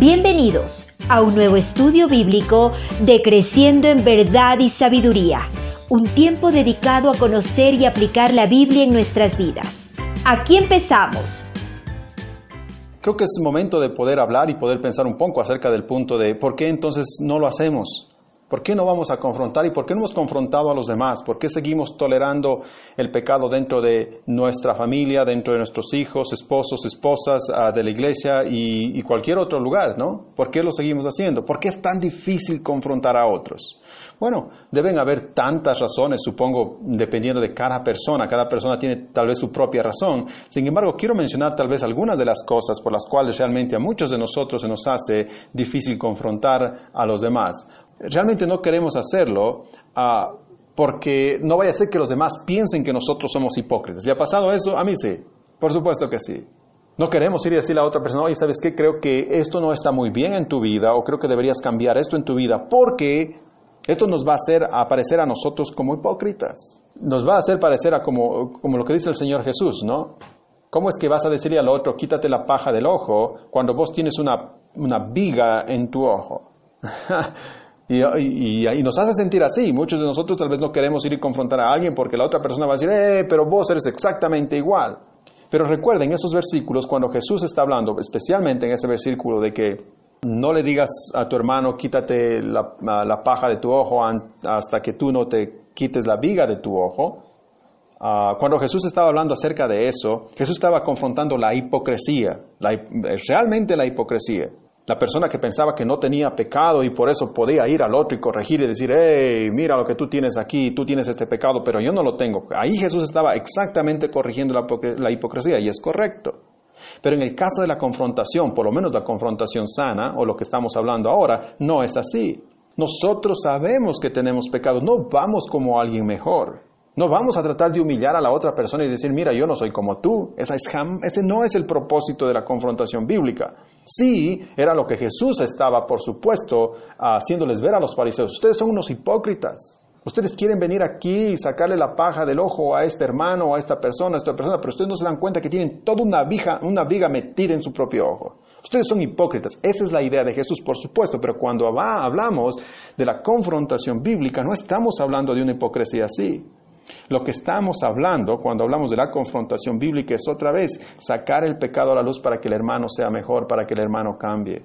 Bienvenidos a un nuevo estudio bíblico de Creciendo en Verdad y Sabiduría, un tiempo dedicado a conocer y aplicar la Biblia en nuestras vidas. Aquí empezamos. Creo que es momento de poder hablar y poder pensar un poco acerca del punto de por qué entonces no lo hacemos. ¿Por qué no vamos a confrontar y por qué no hemos confrontado a los demás? ¿Por qué seguimos tolerando el pecado dentro de nuestra familia, dentro de nuestros hijos, esposos, esposas, ah, de la iglesia y, cualquier otro lugar? ¿no? ¿Por qué lo seguimos haciendo? ¿Por qué es tan difícil confrontar a otros? Bueno, deben haber tantas razones, supongo, dependiendo de cada persona. Cada persona tiene tal vez su propia razón. Sin embargo, quiero mencionar tal vez algunas de las cosas por las cuales realmente a muchos de nosotros se nos hace difícil confrontar a los demás. Realmente no queremos hacerlo ah, porque no vaya a ser que los demás piensen que nosotros somos hipócritas. ¿Le ha pasado eso? A mí sí. Por supuesto que sí. No queremos ir y decirle a otra persona, oye, ¿sabes qué? Creo que esto no está muy bien en tu vida o creo que deberías cambiar esto en tu vida porque esto nos va a hacer aparecer a nosotros como hipócritas. Nos va a hacer parecer a como, como lo que dice el Señor Jesús, ¿no? ¿Cómo es que vas a decirle al otro, quítate la paja del ojo cuando vos tienes una, una viga en tu ojo? Y, y, nos hace sentir así. Muchos de nosotros tal vez no queremos ir y confrontar a alguien porque la otra persona va a decir, eh, pero vos eres exactamente igual. Pero recuerden esos versículos cuando Jesús está hablando, especialmente en ese versículo de que no le digas a tu hermano, quítate la, la paja de tu ojo hasta que tú no te quites la viga de tu ojo. Ah, cuando Jesús estaba hablando acerca de eso, Jesús estaba confrontando la hipocresía, realmente la hipocresía. La persona que pensaba que no tenía pecado y por eso podía ir al otro y corregir y decir, hey, mira lo que tú tienes aquí, tú tienes este pecado, pero yo no lo tengo. Ahí Jesús estaba exactamente corrigiendo la, hipocresía y es correcto. Pero en el caso de la confrontación, por lo menos la confrontación sana o lo que estamos hablando ahora, no es así. Nosotros sabemos que tenemos pecado, no vamos como alguien mejor. No vamos a tratar de humillar a la otra persona y decir, mira, yo no soy como tú. Esa es ese no es el propósito de la confrontación bíblica. Sí, era lo que Jesús estaba, por supuesto, haciéndoles ver a los fariseos. Ustedes son unos hipócritas. Ustedes quieren venir aquí y sacarle la paja del ojo a este hermano a esta persona, a esta persona, pero ustedes no se dan cuenta que tienen toda una viga, una viga metida en su propio ojo. Ustedes son hipócritas. Esa es la idea de Jesús, por supuesto, pero cuando hablamos de la confrontación bíblica, no estamos hablando de una hipocresía así. Lo que estamos hablando cuando hablamos de la confrontación bíblica es otra vez sacar el pecado a la luz para que el hermano sea mejor, para que el hermano cambie.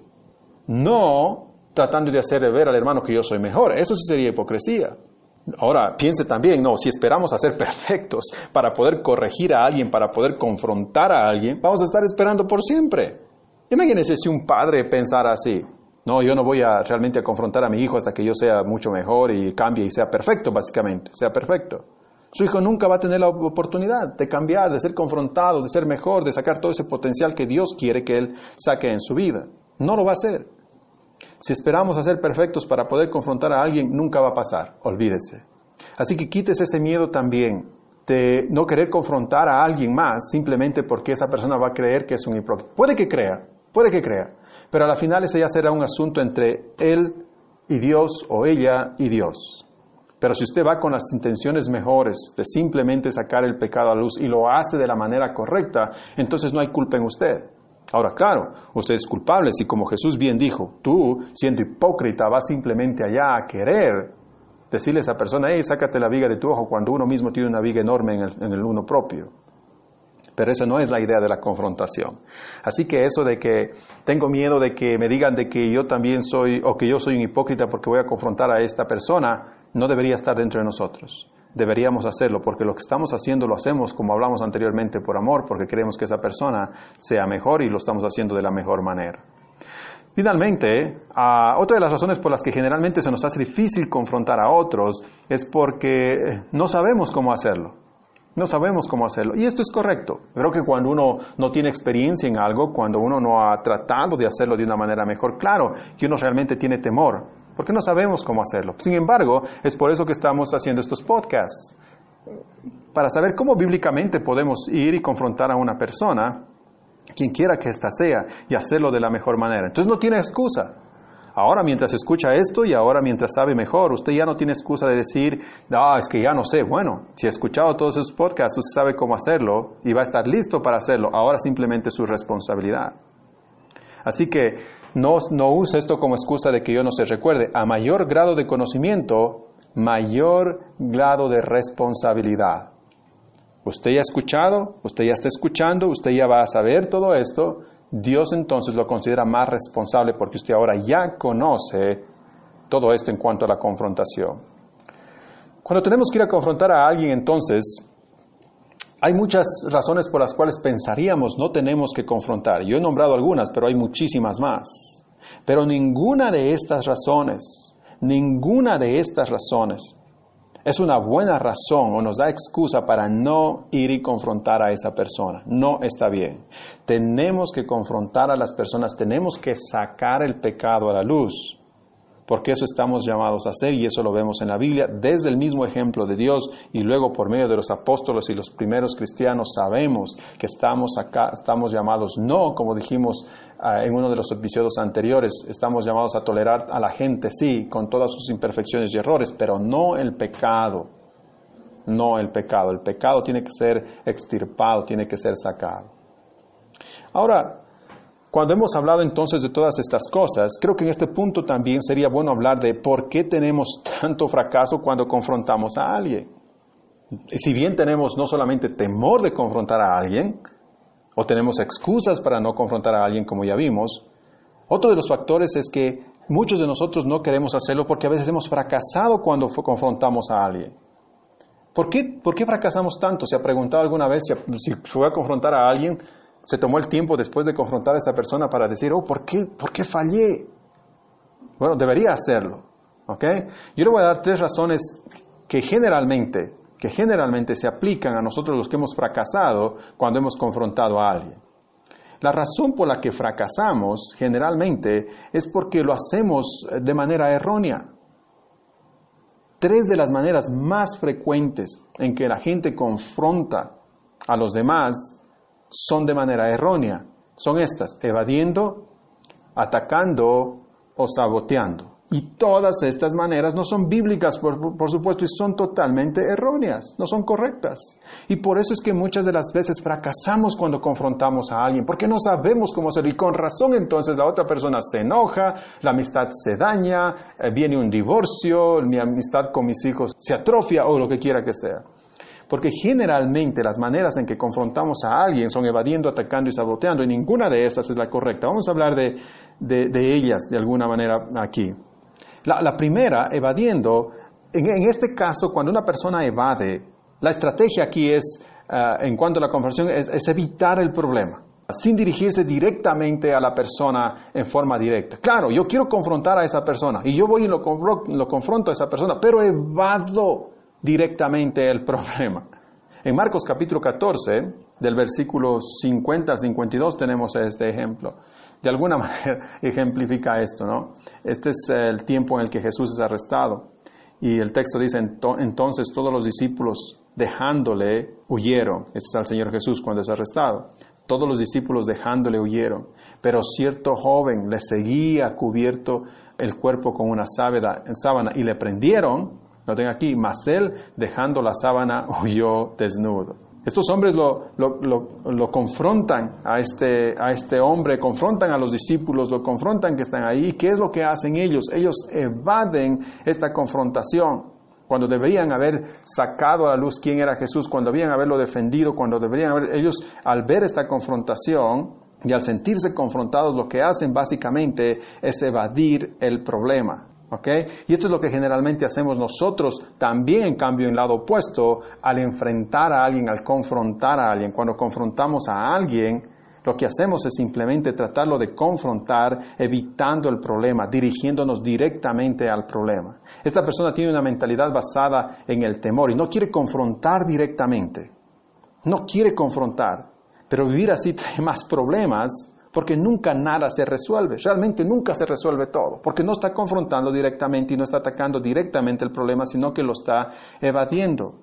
No tratando de hacer ver al hermano que yo soy mejor. Eso sí sería hipocresía. Ahora, piense también, no, si esperamos a ser perfectos para poder corregir a alguien, para poder confrontar a alguien, vamos a estar esperando por siempre. Imagínese si un padre pensara así. No, yo no voy a realmente a confrontar a mi hijo hasta que yo sea mucho mejor y cambie y sea perfecto, básicamente, sea perfecto. Su hijo nunca va a tener la oportunidad de cambiar, de ser confrontado, de ser mejor, de sacar todo ese potencial que Dios quiere que él saque en su vida. No lo va a hacer. Si esperamos a ser perfectos para poder confrontar a alguien, nunca va a pasar, olvídese. Así que quítese ese miedo también de no querer confrontar a alguien más simplemente porque esa persona va a creer que es un hipócrita. Puede que crea, puede que crea, pero a la final ese ya será un asunto entre él y Dios o ella y Dios. Pero si usted va con las intenciones mejores de simplemente sacar el pecado a luz y lo hace de la manera correcta, entonces no hay culpa en usted. Ahora, claro, usted es culpable si como Jesús bien dijo, tú, siendo hipócrita, vas simplemente allá a querer decirle a esa persona, hey, sácate la viga de tu ojo cuando uno mismo tiene una viga enorme en el, en el uno propio. Pero esa no es la idea de la confrontación. Así que eso de que tengo miedo de que me digan de que yo también soy o que yo soy un hipócrita porque voy a confrontar a esta persona, no debería estar dentro de nosotros. Deberíamos hacerlo porque lo que estamos haciendo lo hacemos, como hablamos anteriormente, por amor, porque queremos que esa persona sea mejor y lo estamos haciendo de la mejor manera. Finalmente, otra de las razones por las que generalmente se nos hace difícil confrontar a otros es porque no sabemos cómo hacerlo. No sabemos cómo hacerlo. Y esto es correcto. Creo que cuando uno no tiene experiencia en algo, cuando uno no ha tratado de hacerlo de una manera mejor, claro que uno realmente tiene temor porque no sabemos cómo hacerlo. Sin embargo, es por eso que estamos haciendo estos podcasts, para saber cómo bíblicamente podemos ir y confrontar a una persona, quien quiera que ésta sea, y hacerlo de la mejor manera. Entonces no tiene excusa. Ahora mientras escucha esto y ahora mientras sabe mejor, usted ya no tiene excusa de decir, ah, es que ya no sé. Bueno, si ha escuchado todos esos podcasts, usted sabe cómo hacerlo y va a estar listo para hacerlo. Ahora simplemente es su responsabilidad. Así que No, no use esto como excusa de que yo no se recuerde. A mayor grado de conocimiento, mayor grado de responsabilidad. Usted ya ha escuchado, usted ya está escuchando, usted ya va a saber todo esto. Dios entonces lo considera más responsable porque usted ahora ya conoce todo esto en cuanto a la confrontación. Cuando tenemos que ir a confrontar a alguien, entonces, hay muchas razones por las cuales pensaríamos no tenemos que confrontar. Yo he nombrado algunas, pero hay muchísimas más. Pero ninguna de estas razones, ninguna de estas razones es una buena razón o nos da excusa para no ir y confrontar a esa persona. No está bien. Tenemos que confrontar a las personas, tenemos que sacar el pecado a la luz porque eso estamos llamados a hacer y eso lo vemos en la Biblia desde el mismo ejemplo de Dios y luego por medio de los apóstoles y los primeros cristianos sabemos que estamos acá, estamos llamados no, como dijimos ah, en uno de los episodios anteriores, estamos llamados a tolerar a la gente, sí, con todas sus imperfecciones y errores, pero no el pecado, no el pecado, el pecado tiene que ser extirpado, tiene que ser sacado. Ahora, cuando hemos hablado entonces de todas estas cosas, creo que en este punto también sería bueno hablar de por qué tenemos tanto fracaso cuando confrontamos a alguien. Si bien tenemos no solamente temor de confrontar a alguien, o tenemos excusas para no confrontar a alguien como ya vimos, otro de los factores es que muchos de nosotros no queremos hacerlo porque a veces hemos fracasado cuando confrontamos a alguien. ¿Por qué, ¿Por qué fracasamos tanto? ¿Se ha preguntado alguna vez si, si fue a confrontar a alguien? Se tomó el tiempo después de confrontar a esa persona para decir, oh, ¿por qué, ¿por qué fallé? Bueno, debería hacerlo. ¿ok? Yo le voy a dar tres razones que generalmente, que generalmente se aplican a nosotros los que hemos fracasado cuando hemos confrontado a alguien. La razón por la que fracasamos generalmente es porque lo hacemos de manera errónea. Tres de las maneras más frecuentes en que la gente confronta a los demás son de manera errónea. Son estas, evadiendo, atacando o saboteando. Y todas estas maneras no son bíblicas, por, supuesto, y son totalmente erróneas, no son correctas. Y por eso es que muchas de las veces fracasamos cuando confrontamos a alguien, porque no sabemos cómo hacerlo. Y con razón entonces la otra persona se enoja, la amistad se daña, eh, viene un divorcio, mi amistad con mis hijos se atrofia o lo que quiera que sea. Porque generalmente las maneras en que confrontamos a alguien son evadiendo, atacando y saboteando, y ninguna de estas es la correcta. Vamos a hablar de, ellas de alguna manera aquí. La, primera, evadiendo, en, este caso, cuando una persona evade, la estrategia aquí es, eh, en cuanto a la confrontación, es, evitar el problema sin dirigirse directamente a la persona en forma directa. Claro, yo quiero confrontar a esa persona y yo voy y lo, lo confronto a esa persona, pero evado directamente el problema. En Marcos capítulo 14, del versículo 50 al 52, tenemos este ejemplo. De alguna manera ejemplifica esto, ¿no? Este es el tiempo en el que Jesús es arrestado. Y el texto dice, entonces todos los discípulos dejándole huyeron. Este es al Señor Jesús cuando es arrestado. Todos los discípulos dejándole huyeron. Pero cierto joven le seguía cubierto el cuerpo con una sábana y le prendieron Noten aquí, mas él, dejando la sábana, huyó desnudo. Estos hombres lo, lo, confrontan a este, a este hombre, confrontan a los discípulos, lo confrontan que están ahí. ¿Qué es lo que hacen ellos? Ellos evaden esta confrontación cuando deberían haber sacado a la luz quién era Jesús, cuando deberían haberlo defendido, cuando deberían haber, ellos al ver esta confrontación y al sentirse confrontados, lo que hacen básicamente es evadir el problema. Y esto es lo que generalmente hacemos nosotros también, en cambio, en lado opuesto, al enfrentar a alguien, al confrontar a alguien. Cuando confrontamos a alguien, lo que hacemos es simplemente tratarlo de confrontar, evitando el problema, dirigiéndonos directamente al problema. Esta persona tiene una mentalidad basada en el temor y no quiere confrontar directamente. No quiere confrontar. Pero vivir así trae más problemas porque nunca nada se resuelve, realmente nunca se resuelve todo, porque no está confrontando directamente y no está atacando directamente el problema, sino que lo está evadiendo.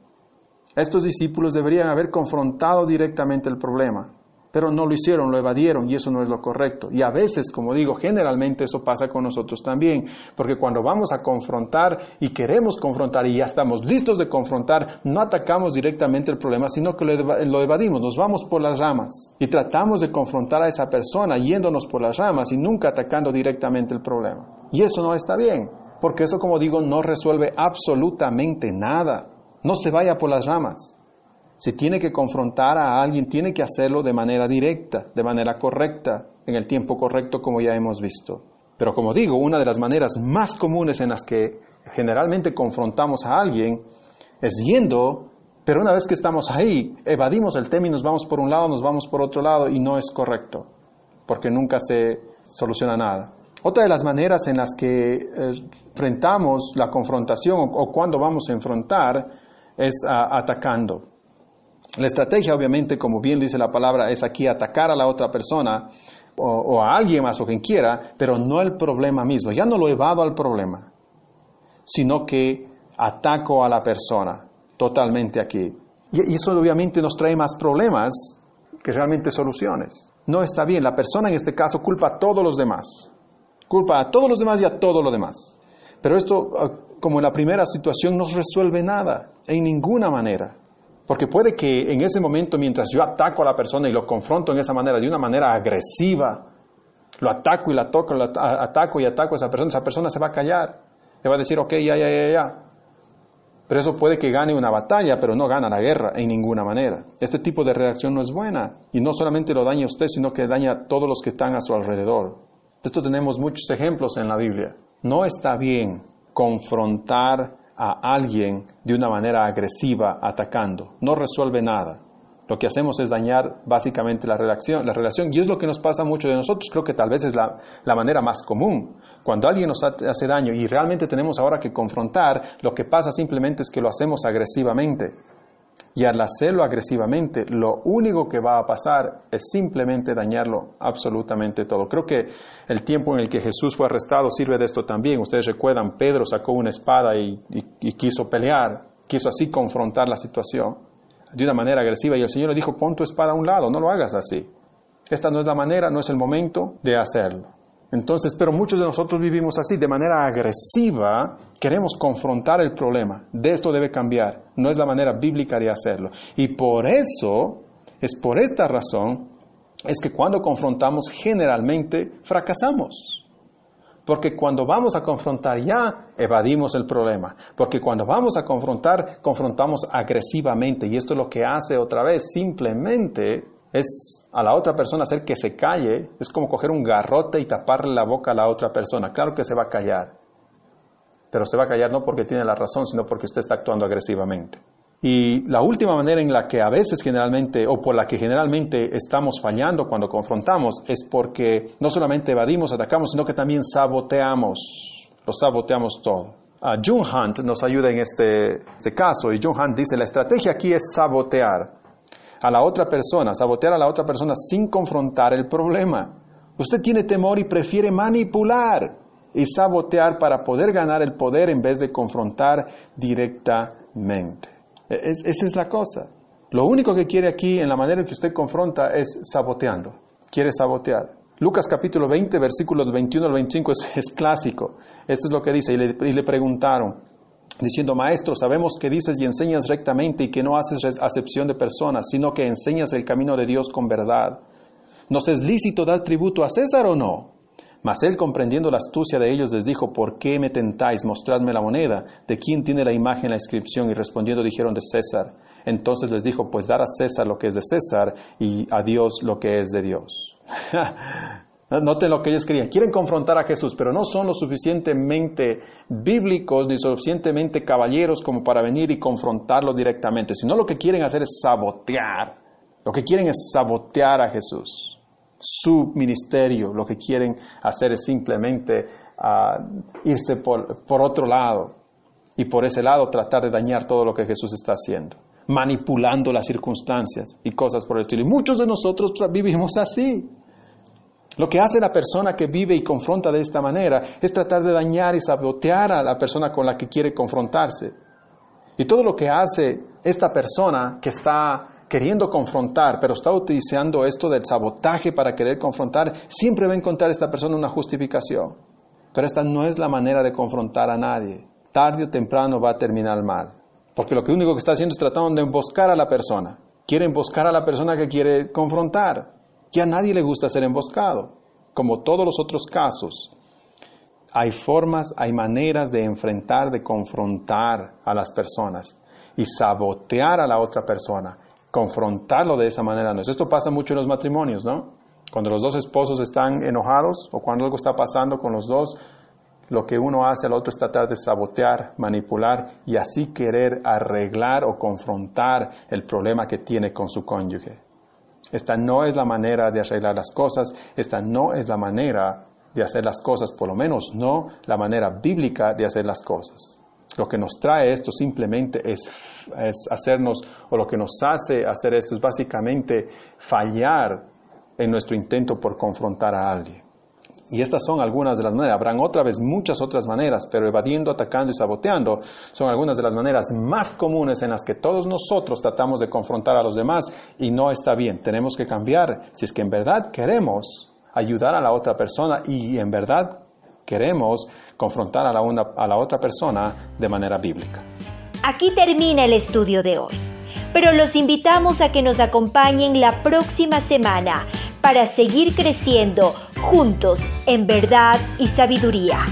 Estos discípulos deberían haber confrontado directamente el problema, pero no lo hicieron, lo evadieron y eso no es lo correcto. Y a veces, como digo, generalmente eso pasa con nosotros también, porque cuando vamos a confrontar y queremos confrontar y ya estamos listos de confrontar, no atacamos directamente el problema, sino que lo evadimos, nos vamos por las ramas y tratamos de confrontar a esa persona yéndonos por las ramas y nunca atacando directamente el problema. Y eso no está bien, porque eso, como digo, no resuelve absolutamente nada. No se vaya por las ramas. Si tiene que confrontar a alguien, tiene que hacerlo de manera directa, de manera correcta, en el tiempo correcto, como ya hemos visto. Pero como digo, una de las maneras más comunes en las que generalmente confrontamos a alguien es yendo, pero una vez que estamos ahí, evadimos el tema y nos vamos por un lado, nos vamos por otro lado y no es correcto, porque nunca se soluciona nada. Otra de las maneras en las que eh, enfrentamos la confrontación o, cuando vamos a enfrentar es atacando. La estrategia, obviamente, como bien dice la palabra, es aquí atacar a la otra persona o, a alguien más o quien quiera, pero no el problema mismo. Ya no lo evado al problema, sino que ataco a la persona totalmente aquí. Y, eso obviamente nos trae más problemas que realmente soluciones. No está bien. La persona en este caso culpa a todos los demás. Culpa a todos los demás y a todo lo demás. Pero esto, ah, como en la primera situación, no resuelve nada, en ninguna manera. Porque puede que en ese momento, mientras yo ataco a la persona y lo confronto en esa manera, de una manera agresiva, lo ataco y la toco, lo ataco y ataco a esa persona, esa persona se va a callar. Le va a decir, ok, ya, ya, ya, ya. Pero eso puede que gane una batalla, pero no gana la guerra en ninguna manera. Este tipo de reacción no es buena. Y no solamente lo daña a usted, sino que daña a todos los que están a su alrededor. De esto tenemos muchos ejemplos en la Biblia. No está bien confrontar a alguien de una manera agresiva atacando. No resuelve nada. Lo que hacemos es dañar básicamente la relación, la relación. Y es lo que nos pasa mucho de nosotros. Creo que tal vez es la, la manera más común. Cuando alguien nos hace daño y realmente tenemos ahora que confrontar, lo que pasa simplemente es que lo hacemos agresivamente. Y al hacerlo agresivamente, lo único que va a pasar es simplemente dañarlo absolutamente todo. Creo que el tiempo en el que Jesús fue arrestado sirve de esto también. Ustedes recuerdan, Pedro sacó una espada y, quiso pelear, quiso así confrontar la situación de una manera agresiva y el Señor le dijo, pon tu espada a un lado, no lo hagas así. Esta no es la manera, no es el momento de hacerlo. Entonces, pero muchos de nosotros vivimos así, de manera agresiva, queremos confrontar el problema. De esto debe cambiar. No es la manera bíblica de hacerlo. Y por eso, es por esta razón, es que cuando confrontamos generalmente fracasamos. Porque cuando vamos a confrontar ya, evadimos el problema. Porque cuando vamos a confrontar, confrontamos agresivamente. Y esto es lo que hace otra vez, simplemente es a la otra persona hacer que se calle, es como coger un garrote y taparle la boca a la otra persona. Claro que se va a callar, pero se va a callar no porque tiene la razón, sino porque usted está actuando agresivamente. Y la última manera en la que a veces generalmente, o por la que generalmente estamos fallando cuando confrontamos, es porque no solamente evadimos, atacamos, sino que también saboteamos, lo saboteamos todo. Uh, June Hunt nos ayuda en este, este caso, y June Hunt dice, la estrategia aquí es sabotear a la otra persona, sabotear a la otra persona sin confrontar el problema. Usted tiene temor y prefiere manipular y sabotear para poder ganar el poder en vez de confrontar directamente. E-, esa es la cosa. Lo único que quiere aquí en la manera en que usted confronta es saboteando. Quiere sabotear. Lucas capítulo 20, versículos 21 al 25 es, clásico. Esto es lo que dice. y le preguntaron, diciendo, Maestro, sabemos que dices y enseñas rectamente y que no haces acepción de personas, sino que enseñas el camino de Dios con verdad. ¿Nos es lícito dar tributo a César o no? Mas él, comprendiendo la astucia de ellos, les dijo, ¿por qué me tentáis? Mostradme la moneda. ¿De quién tiene la imagen, la inscripción? Y respondiendo dijeron, de César. Entonces les dijo, pues dar a César lo que es de César y a Dios lo que es de Dios. Noten lo que ellos querían. Quieren confrontar a Jesús, pero no son lo suficientemente bíblicos ni suficientemente caballeros como para venir y confrontarlo directamente, sino lo que quieren hacer es sabotear. Lo que quieren es sabotear a Jesús. Su ministerio, lo que quieren hacer es simplemente ah, irse por otro lado y por ese lado tratar de dañar todo lo que Jesús está haciendo, manipulando las circunstancias y cosas por el estilo. Y muchos de nosotros vivimos así. Lo que hace la persona que vive y confronta de esta manera es tratar de dañar y sabotear a la persona con la que quiere confrontarse. Y todo lo que hace esta persona que está queriendo confrontar, pero está utilizando esto del sabotaje para querer confrontar, siempre va a encontrar esta persona una justificación. Pero esta no es la manera de confrontar a nadie. Tarde o temprano va a terminar mal. Porque lo único que está haciendo es tratando de emboscar a la persona. Quiere emboscar a la persona que quiere confrontar. A nadie le gusta ser emboscado. Como todos los otros casos, hay formas, hay maneras de enfrentar, de confrontar a las personas y sabotear a la otra persona. Confrontarlo de esa manera no Esto pasa mucho en los matrimonios, ¿no? Cuando los dos esposos están enojados o cuando algo está pasando con los dos, lo que uno hace al otro es tratar de sabotear, manipular y así querer arreglar o confrontar el problema que tiene con su cónyuge. Esta no es la manera de arreglar las cosas, esta no es la manera de hacer las cosas, por lo menos no la manera bíblica de hacer las cosas. Lo que nos trae esto simplemente es, es hacernos, o lo que nos hace hacer esto es básicamente fallar en nuestro intento por confrontar a alguien. Y estas son algunas de las maneras. Habrán otra vez muchas otras maneras, pero evadiendo, atacando y saboteando son algunas de las maneras más comunes en las que todos nosotros tratamos de confrontar a los demás y no está bien. Tenemos que cambiar si es que en verdad queremos ayudar a la otra persona y en verdad queremos confrontar a la, a la otra persona de manera bíblica. Aquí termina el estudio de hoy, pero los invitamos a que nos acompañen la próxima semana para seguir creciendo juntos en verdad y sabiduría.